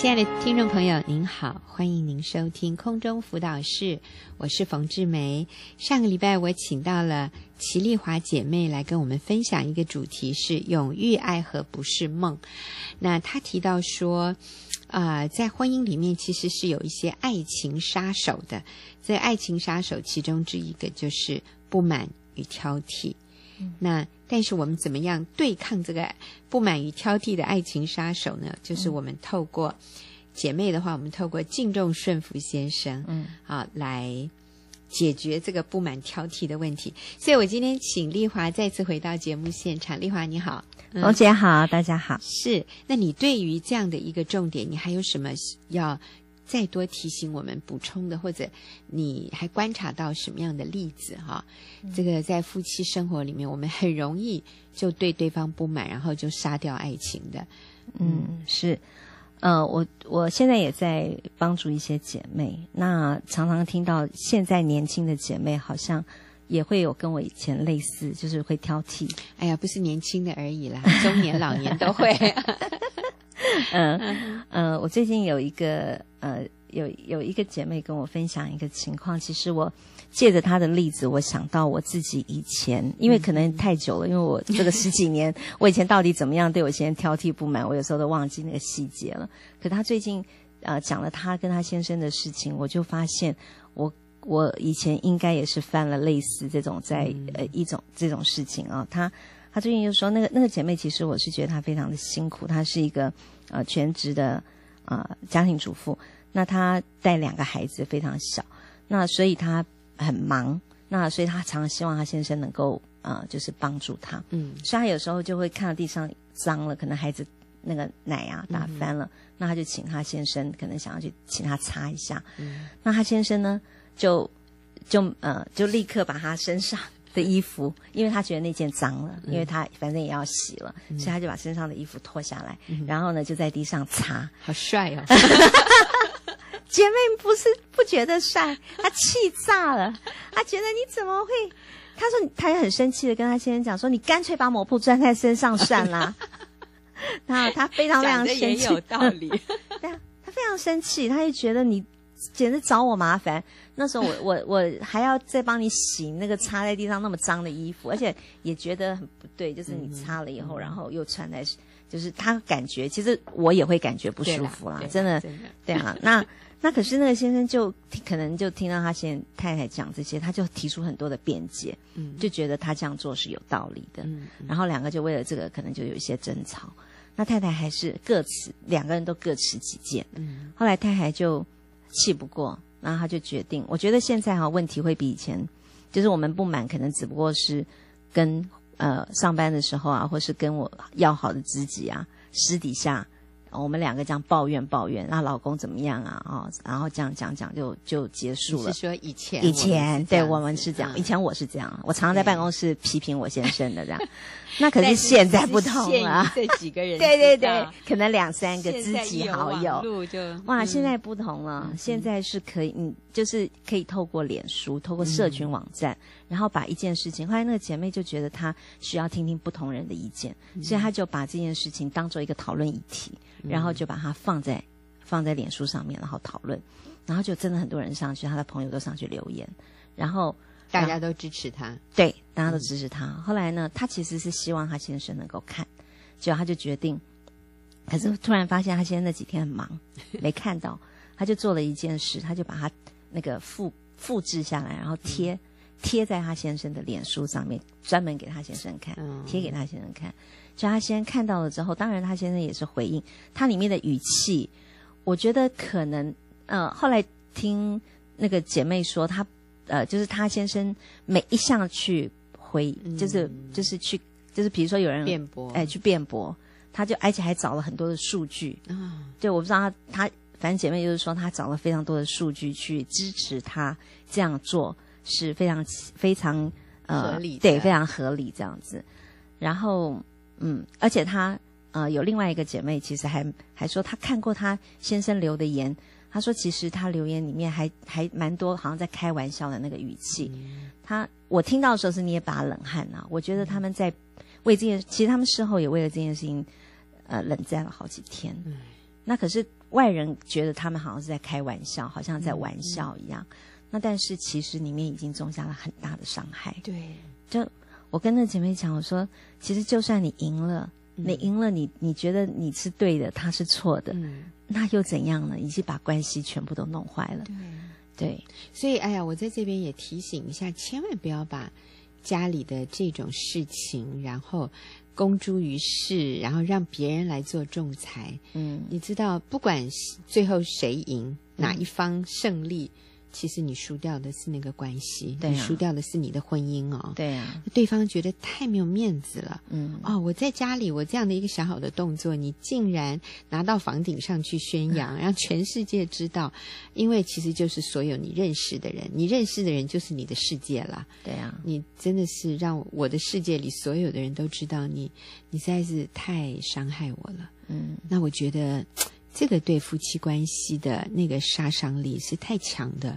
亲爱的听众朋友，您好，欢迎您收听空中辅导室，我是冯志梅。上个礼拜我请到了齐丽华姐妹来跟我们分享一个主题是“永浴爱和不是梦”。那她提到说，啊、呃，在婚姻里面其实是有一些爱情杀手的。这爱情杀手其中之一个就是不满与挑剔。嗯、那但是我们怎么样对抗这个不满与挑剔的爱情杀手呢？就是我们透过姐妹的话，我们透过敬重顺服先生，嗯，啊，来解决这个不满挑剔的问题。所以我今天请丽华再次回到节目现场。丽华你好，龙姐好，大家好。是，那你对于这样的一个重点，你还有什么要？再多提醒我们补充的，或者你还观察到什么样的例子哈？嗯、这个在夫妻生活里面，我们很容易就对对方不满，然后就杀掉爱情的。嗯，是，呃，我我现在也在帮助一些姐妹，那常常听到现在年轻的姐妹好像也会有跟我以前类似，就是会挑剔。哎呀，不是年轻的而已啦，中年老年都会。嗯 嗯、呃呃，我最近有一个呃，有有一个姐妹跟我分享一个情况。其实我借着她的例子，我想到我自己以前，因为可能太久了，因为我这个十几年，我以前到底怎么样对我先生挑剔不满，我有时候都忘记那个细节了。可她最近呃讲了她跟她先生的事情，我就发现我我以前应该也是犯了类似这种在呃一种这种事情啊。她她最近就说，那个那个姐妹，其实我是觉得她非常的辛苦，她是一个。呃，全职的呃家庭主妇，那她带两个孩子非常小，那所以她很忙，那所以她常常希望她先生能够呃就是帮助她，嗯，所以她有时候就会看到地上脏了，可能孩子那个奶啊打翻了，嗯、那她就请她先生可能想要去请他擦一下，嗯，那她先生呢就就呃就立刻把她身上。的衣服，因为他觉得那件脏了，因为他反正也要洗了，嗯、所以他就把身上的衣服脱下来，嗯、然后呢就在地上擦，好帅哦！姐妹不是不觉得帅，他气炸了，他觉得你怎么会？他说他也很生气的跟他先生讲说，你干脆把抹布粘在身上算了。然后他非常非常生气，也有道理。对啊，他非常生气，他就觉得你简直找我麻烦。那时候我我我还要再帮你洗那个擦在地上那么脏的衣服，而且也觉得很不对，就是你擦了以后，嗯、然后又穿在，就是他感觉其实我也会感觉不舒服啦，啦真的，对啊。那 那可是那个先生就可能就听到他先太太讲这些，他就提出很多的辩解，嗯，就觉得他这样做是有道理的，嗯，嗯然后两个就为了这个可能就有一些争吵，那太太还是各持两个人都各持己见，嗯，后来太太就气不过。那他就决定，我觉得现在哈问题会比以前，就是我们不满，可能只不过是跟呃上班的时候啊，或是跟我要好的知己啊，私底下。我们两个这样抱怨抱怨，那老公怎么样啊？哦，然后这样讲讲就就结束了。是说以前？以前对我们是这样，以前我是这样，我常常在办公室批评我先生的这样。那可是现在不同了。这几个人，对对对，可能两三个知己好友。哇，现在不同了，现在是可以，嗯，就是可以透过脸书，透过社群网站，然后把一件事情。后来那个姐妹就觉得她需要听听不同人的意见，所以她就把这件事情当做一个讨论议题。然后就把它放在放在脸书上面，然后讨论，然后就真的很多人上去，她的朋友都上去留言，然后大家都支持他，对，大家都支持他。嗯、后来呢，他其实是希望他先生能够看，结果他就决定，可是突然发现他先生那几天很忙，没看到，他就做了一件事，他就把他那个复复制下来，然后贴、嗯、贴在他先生的脸书上面，专门给他先生看，嗯、贴给他先生看。就他先生看到了之后，当然他先生也是回应，他里面的语气，我觉得可能，呃，后来听那个姐妹说，她，呃，就是他先生每一项去回，就是就是去，就是比如说有人辩驳，哎，去辩驳，他就而且还找了很多的数据，啊，对我不知道他他，反正姐妹就是说他找了非常多的数据去支持他这样做是非常非常呃合理，对，非常合理这样子，然后。嗯，而且她呃有另外一个姐妹，其实还还说她看过她先生留的言，她说其实她留言里面还还蛮多，好像在开玩笑的那个语气。她、嗯、我听到的时候是捏把冷汗呐、啊，我觉得他们在为这件，其实他们事后也为了这件事情呃冷战了好几天。嗯、那可是外人觉得他们好像是在开玩笑，好像在玩笑一样。嗯、那但是其实里面已经种下了很大的伤害。对，就我跟那姐妹讲，我说，其实就算你赢了，嗯、你赢了你，你你觉得你是对的，他是错的，嗯、那又怎样呢？已经把关系全部都弄坏了。对，对，所以哎呀，我在这边也提醒一下，千万不要把家里的这种事情，然后。公诸于世，然后让别人来做仲裁。嗯，你知道，不管最后谁赢，嗯、哪一方胜利。其实你输掉的是那个关系，对啊、你输掉的是你的婚姻哦。对啊，对方觉得太没有面子了。嗯，哦，我在家里我这样的一个小小的动作，你竟然拿到房顶上去宣扬，让全世界知道。因为其实就是所有你认识的人，你认识的人就是你的世界了。对啊，你真的是让我的世界里所有的人都知道你，你实在是太伤害我了。嗯，那我觉得。这个对夫妻关系的那个杀伤力是太强的，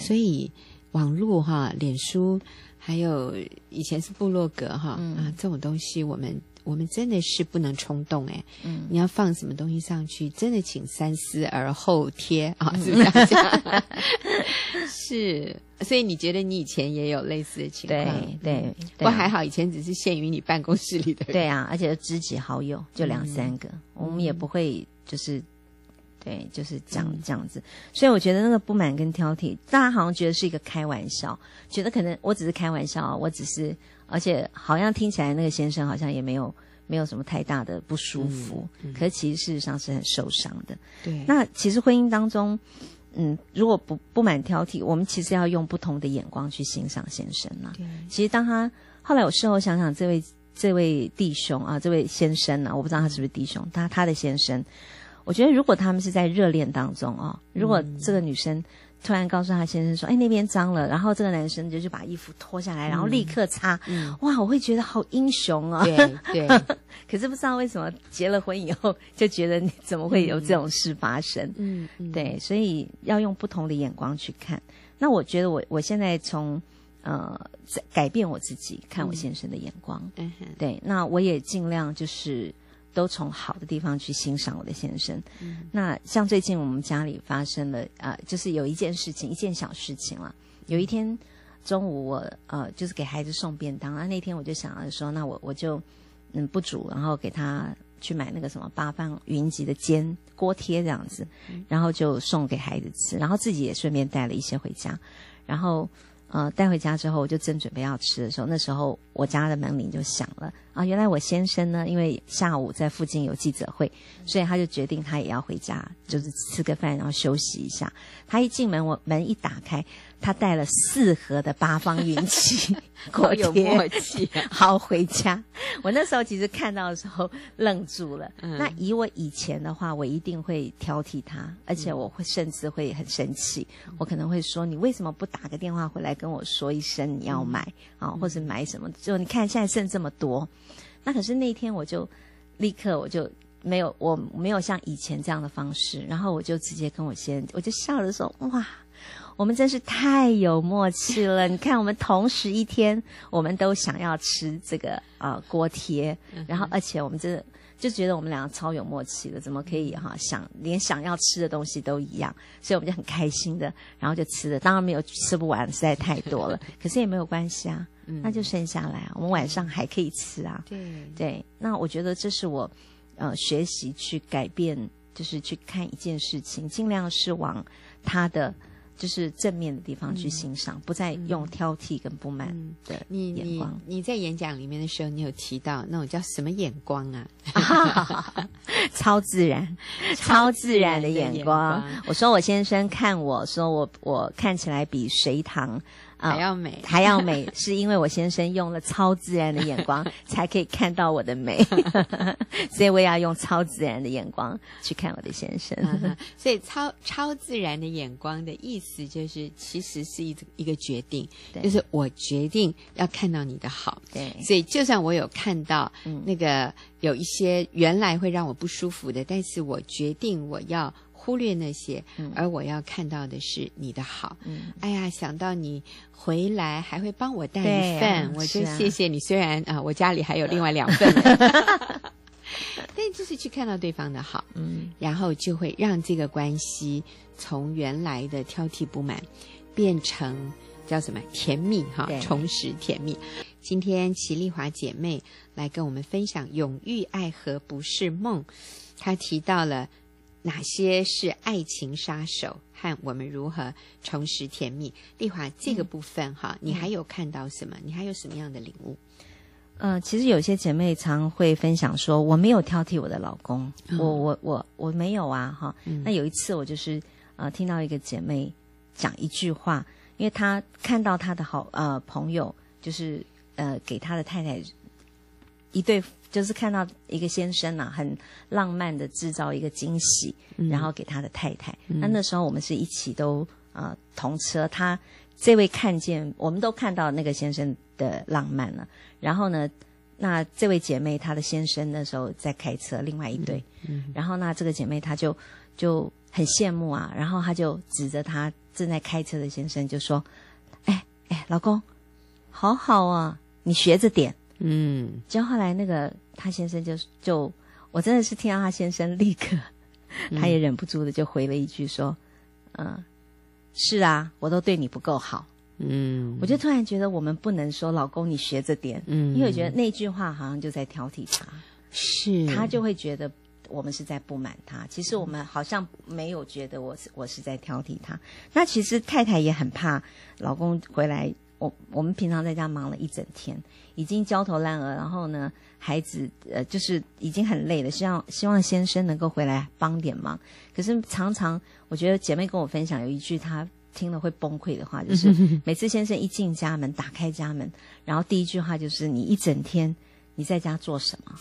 所以网络哈、脸书，还有以前是部落格哈、嗯、啊，这种东西我们我们真的是不能冲动哎，嗯，你要放什么东西上去，真的请三思而后贴啊，是不是这样？是，所以你觉得你以前也有类似的情况？对对，不过还好，以前只是限于你办公室里的人。对啊，而且知己好友就两三个，嗯、我们也不会就是。对，就是这样这样子，所以我觉得那个不满跟挑剔，大家好像觉得是一个开玩笑，觉得可能我只是开玩笑，我只是，而且好像听起来那个先生好像也没有没有什么太大的不舒服，嗯嗯、可是其实事实上是很受伤的。对，那其实婚姻当中，嗯，如果不不满挑剔，我们其实要用不同的眼光去欣赏先生嘛。对，其实当他后来我事后想想，这位这位弟兄啊，这位先生呢、啊，我不知道他是不是弟兄，他他的先生。我觉得，如果他们是在热恋当中哦，如果这个女生突然告诉她先生说：“哎，那边脏了。”然后这个男生就就把衣服脱下来，然后立刻擦。嗯、哇，我会觉得好英雄啊、哦！对 对。可是不知道为什么结了婚以后就觉得你怎么会有这种事发生？嗯，嗯对，所以要用不同的眼光去看。那我觉得我我现在从呃在改变我自己看我先生的眼光。嗯哼。对，那我也尽量就是。都从好的地方去欣赏我的先生。嗯、那像最近我们家里发生了啊、呃，就是有一件事情，一件小事情了。有一天中午我，我呃就是给孩子送便当啊。那天我就想着说，那我我就嗯不煮，然后给他去买那个什么八方云集的煎锅贴这样子，然后就送给孩子吃，然后自己也顺便带了一些回家，然后。呃，带回家之后，我就正准备要吃的时候，那时候我家的门铃就响了啊！原来我先生呢，因为下午在附近有记者会，所以他就决定他也要回家，就是吃个饭，然后休息一下。他一进门，我门一打开。他带了四盒的八方云集锅贴，有默契、啊。好回家。我那时候其实看到的时候愣住了。嗯、那以我以前的话，我一定会挑剔他，而且我会甚至会很生气。嗯、我可能会说：“你为什么不打个电话回来跟我说一声你要买、嗯、啊，或者买什么？就你看现在剩这么多。”那可是那天我就立刻我就没有我没有像以前这样的方式，然后我就直接跟我先我就笑着说：“哇。”我们真是太有默契了！你看，我们同时一天，我们都想要吃这个啊、呃、锅贴，然后而且我们真的就觉得我们两个超有默契的，怎么可以哈、啊、想连想要吃的东西都一样？所以我们就很开心的，然后就吃了。当然没有吃不完，实在太多了，可是也没有关系啊，那就剩下来啊，我们晚上还可以吃啊。对对，那我觉得这是我呃学习去改变，就是去看一件事情，尽量是往他的。就是正面的地方去欣赏，嗯、不再用挑剔跟不满的眼光。你在演讲里面的时候，你有提到那种叫什么眼光啊？超自然，超自然的眼光。眼光我说我先生看我说我我看起来比隋棠。还要美，哦，还要美，是因为我先生用了超自然的眼光，才可以看到我的美，所以我也要用超自然的眼光去看我的先生。嗯、所以超超自然的眼光的意思，就是其实是一一个决定，就是我决定要看到你的好。对，所以就算我有看到那个有一些原来会让我不舒服的，嗯、但是我决定我要。忽略那些，而我要看到的是你的好。嗯，哎呀，想到你回来还会帮我带一份，啊、我就谢谢你。啊、虽然啊，我家里还有另外两份。但就是去看到对方的好，嗯，然后就会让这个关系从原来的挑剔不满变成叫什么甜蜜哈，重拾甜蜜。今天齐丽华姐妹来跟我们分享永浴爱河不是梦，她提到了哪些是爱情杀手和我们如何重拾甜蜜。丽华这个部分哈，你还有看到什么？你还有什么样的领悟？嗯、呃，其实有些姐妹常会分享说，我没有挑剔我的老公，嗯、我我我我没有啊哈。嗯、那有一次我就是呃听到一个姐妹讲一句话，因为她看到她的好呃朋友就是。呃，给她的太太一对，就是看到一个先生呐、啊，很浪漫的制造一个惊喜，嗯、然后给他的太太。那、嗯、那时候我们是一起都呃同车，他这位看见，我们都看到那个先生的浪漫了。然后呢，那这位姐妹她的先生那时候在开车，另外一对。嗯嗯、然后那这个姐妹她就就很羡慕啊，然后她就指着她正在开车的先生就说：“哎哎，老公，好好啊。”你学着点，嗯，就后来那个他先生就就，我真的是听到他先生立刻，他也忍不住的就回了一句说，嗯、呃，是啊，我都对你不够好，嗯，我就突然觉得我们不能说老公你学着点，嗯，因为我觉得那句话好像就在挑剔他，是，他就会觉得我们是在不满他，其实我们好像没有觉得我是我是在挑剔他，那其实太太也很怕老公回来。我我们平常在家忙了一整天，已经焦头烂额，然后呢，孩子呃就是已经很累了，希望希望先生能够回来帮点忙。可是常常我觉得姐妹跟我分享有一句她听了会崩溃的话，就是 每次先生一进家门，打开家门，然后第一句话就是你一整天你在家做什么？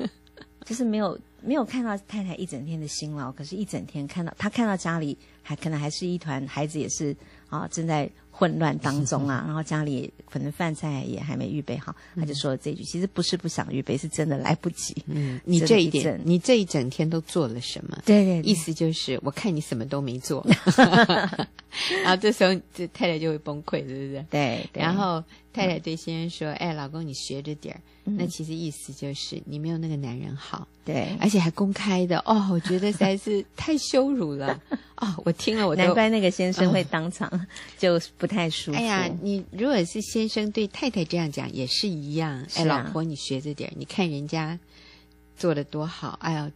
就是没有没有看到太太一整天的辛劳，可是一整天看到他看到家里还可能还是一团，孩子也是啊正在。混乱当中啊，然后家里可能饭菜也还没预备好，他就说了这句。其实不是不想预备，是真的来不及。嗯，你这一点，你这一整天都做了什么？对对，意思就是我看你什么都没做，然 后这时候这太太就会崩溃，对不对？对。然后太太对先生说：“哎，老公，你学着点儿。”那其实意思就是你没有那个男人好，对，而且还公开的。哦，我觉得实在是 太羞辱了。哦，我听了我都，难怪那个先生会当场就不太舒服。哎呀，你如果是先生对太太这样讲，也是一样。哎，老婆，你学着点，你看人家做的多好。哎呀，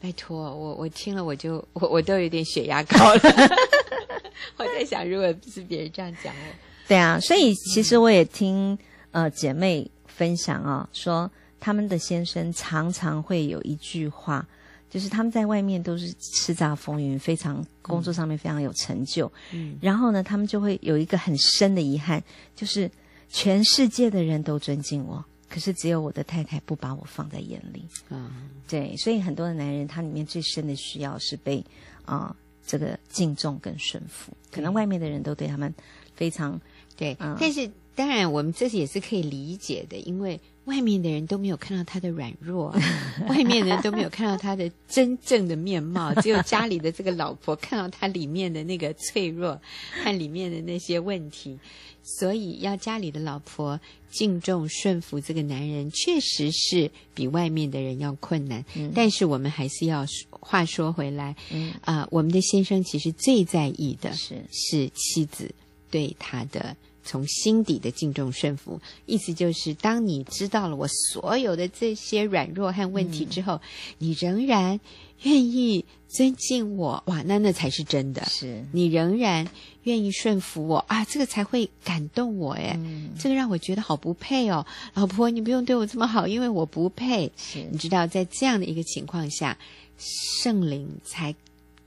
拜托我，我听了我就我我都有点血压高了。我在想，如果是别人这样讲我，对啊，所以其实我也听呃姐妹分享啊，说他们的先生常常会有一句话。就是他们在外面都是叱咤风云，非常工作上面非常有成就。嗯，然后呢，他们就会有一个很深的遗憾，就是全世界的人都尊敬我，可是只有我的太太不把我放在眼里。嗯，对，所以很多的男人他里面最深的需要是被啊、呃、这个敬重跟顺服。可能外面的人都对他们非常对，嗯、但是当然我们这是也是可以理解的，因为。外面的人都没有看到他的软弱，外面的人都没有看到他的真正的面貌，只有家里的这个老婆看到他里面的那个脆弱 和里面的那些问题，所以要家里的老婆敬重顺服这个男人，确实是比外面的人要困难。嗯、但是我们还是要话说回来，啊、嗯呃，我们的先生其实最在意的是是妻子对他的。从心底的敬重顺服，意思就是，当你知道了我所有的这些软弱和问题之后，嗯、你仍然愿意尊敬我，哇，那那才是真的。是你仍然愿意顺服我啊，这个才会感动我哎，嗯、这个让我觉得好不配哦，老婆，你不用对我这么好，因为我不配。是你知道，在这样的一个情况下，圣灵才。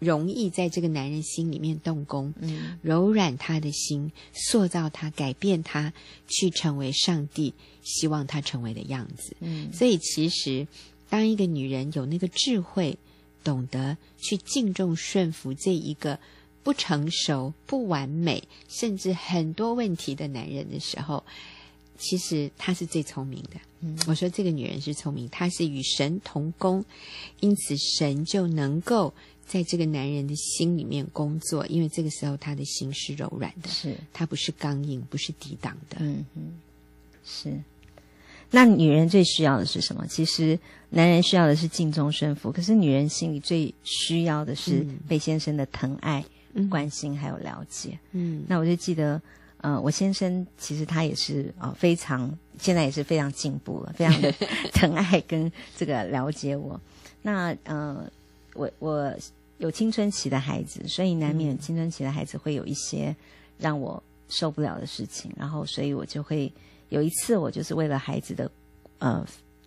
容易在这个男人心里面动工，嗯，柔软他的心，塑造他，改变他，去成为上帝希望他成为的样子。嗯，所以其实，当一个女人有那个智慧，懂得去敬重顺服这一个不成熟、不完美，甚至很多问题的男人的时候，其实她是最聪明的。嗯，我说这个女人是聪明，她是与神同工，因此神就能够。在这个男人的心里面工作，因为这个时候他的心是柔软的，是，他不是刚硬，不是抵挡的。嗯嗯，是。那女人最需要的是什么？其实男人需要的是敬忠顺服，可是女人心里最需要的是被先生的疼爱、嗯、关心还有了解。嗯，那我就记得，呃，我先生其实他也是啊、呃，非常现在也是非常进步了，非常的 疼爱跟这个了解我。那呃，我我有青春期的孩子，所以难免青春期的孩子会有一些让我受不了的事情，然后所以我就会。有一次，我就是为了孩子的呃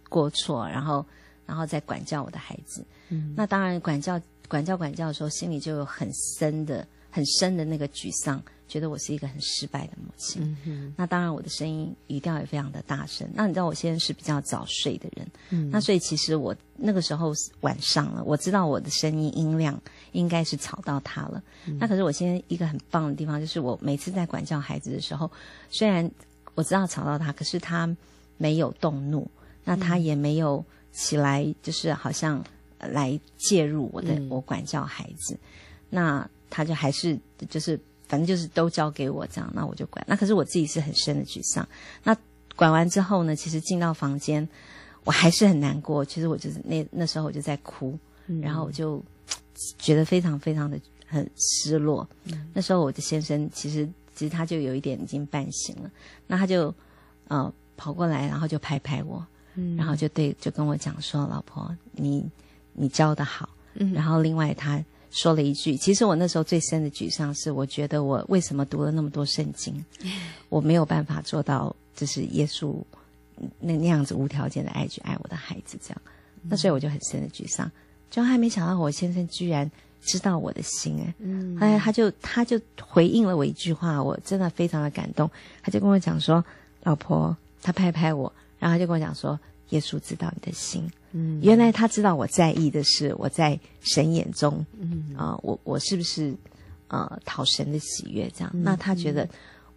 过错，然后然后再管教我的孩子。嗯，那当然管教管教管教的时候，心里就有很深的很深的那个沮丧，觉得我是一个很失败的母亲。那当然我的声音语调也非常的大声。那你知道我现在是比较早睡的人，嗯，那所以其实我那个时候是晚上了，我知道我的声音音量应该是吵到他了。嗯，那可是我现在一个很棒的地方，就是我每次在管教孩子的时候，虽然我知道吵到他，可是他没有动怒，那他也没有起来，就是好像来介入我的、嗯、我管教孩子，那他就还是就是反正就是都交给我这样，那我就管。那可是我自己是很深的沮丧。那管完之后呢，其实进到房间，我还是很难过。其实我就是那那时候我就在哭，嗯、然后我就觉得非常非常的很失落。嗯、那时候我的先生其实。其实他就有一点已经半醒了，那他就呃跑过来，然后就拍拍我，嗯，然后就对就跟我讲说：“老婆，你你教的好。”嗯，然后另外他说了一句：“其实我那时候最深的沮丧是，我觉得我为什么读了那么多圣经，我没有办法做到就是耶稣那那样子无条件的爱去爱我的孩子这样。那所以我就很深的沮丧，就还没想到我先生居然。”知道我的心哎，嗯，哎，他就他就回应了我一句话，我真的非常的感动。他就跟我讲说：“老婆，他拍拍我，然后他就跟我讲说，耶稣知道你的心，嗯，原来他知道我在意的是我在神眼中，嗯。啊、呃，我我是不是呃讨神的喜悦这样？嗯、那他觉得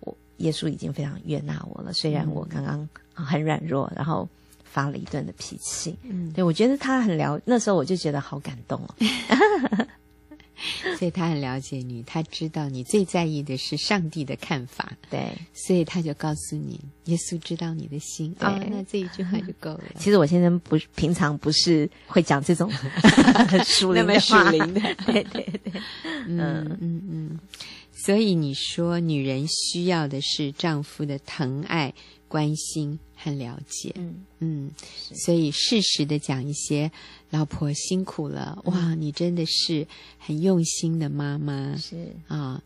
我耶稣已经非常悦纳我了，虽然我刚刚很软弱，然后。”发了一顿的脾气，嗯，对，我觉得他很了，那时候我就觉得好感动哦，所以他很了解你，他知道你最在意的是上帝的看法，对，所以他就告诉你，耶稣知道你的心，啊、哦，那这一句话就够了。其实我先生不平常不是会讲这种 属灵的话，属灵的，对对对，嗯。嗯嗯，所以你说女人需要的是丈夫的疼爱。关心和了解，嗯嗯，所以适时的讲一些，老婆辛苦了，嗯、哇，你真的是很用心的妈妈，是啊、哦。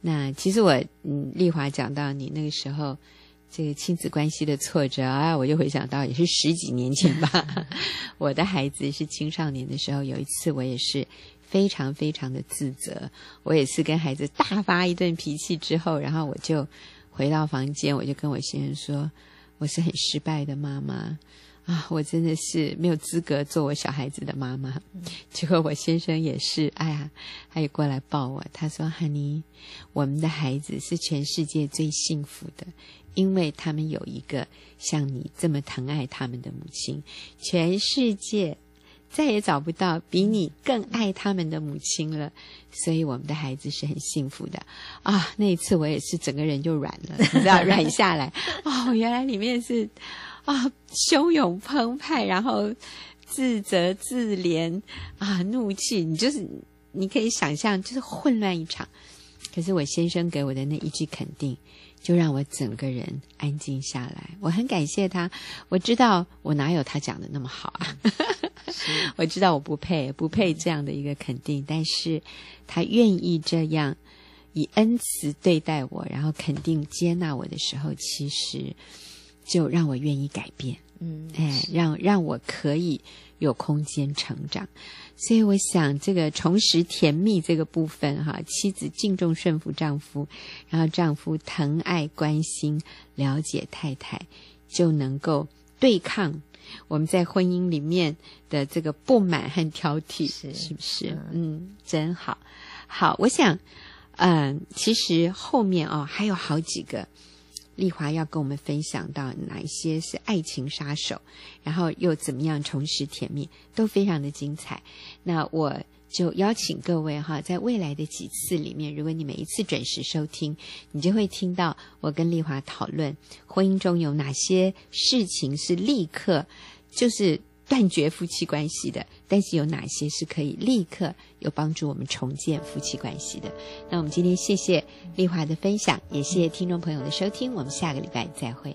那其实我，嗯，丽华讲到你那个时候这个亲子关系的挫折啊，我就回想到也是十几年前吧。我的孩子是青少年的时候，有一次我也是非常非常的自责，我也是跟孩子大发一顿脾气之后，然后我就。回到房间，我就跟我先生说：“我是很失败的妈妈啊，我真的是没有资格做我小孩子的妈妈。”结果我先生也是，哎呀，他也过来抱我，他说：“哈尼，我们的孩子是全世界最幸福的，因为他们有一个像你这么疼爱他们的母亲，全世界。”再也找不到比你更爱他们的母亲了，所以我们的孩子是很幸福的啊！那一次我也是整个人就软了，你知道，软下来哦，原来里面是啊汹涌澎湃，然后自责自怜啊，怒气，你就是你可以想象，就是混乱一场。可是我先生给我的那一句肯定，就让我整个人安静下来。我很感谢他，我知道我哪有他讲的那么好啊。是。我知道我不配，不配这样的一个肯定，但是他愿意这样以恩慈对待我，然后肯定接纳我的时候，其实就让我愿意改变，嗯，哎，让让我可以有空间成长。所以我想，这个重拾甜蜜这个部分，哈，妻子敬重顺服丈夫，然后丈夫疼爱关心了解太太，就能够对抗。我们在婚姻里面的这个不满和挑剔，是是不是？嗯，嗯，真好。好，我想，嗯，其实后面哦还有好几个，丽华要跟我们分享到哪一些是爱情杀手，然后又怎么样重拾甜蜜，都非常的精彩。那我就邀请各位哈，在未来的几次里面，如果你每一次准时收听，你就会听到我跟丽华讨论婚姻中有哪些事情是立刻就是断绝夫妻关系的，但是有哪些是可以立刻有帮助我们重建夫妻关系的。那我们今天谢谢丽华的分享，也谢谢听众朋友的收听，我们下个礼拜再会。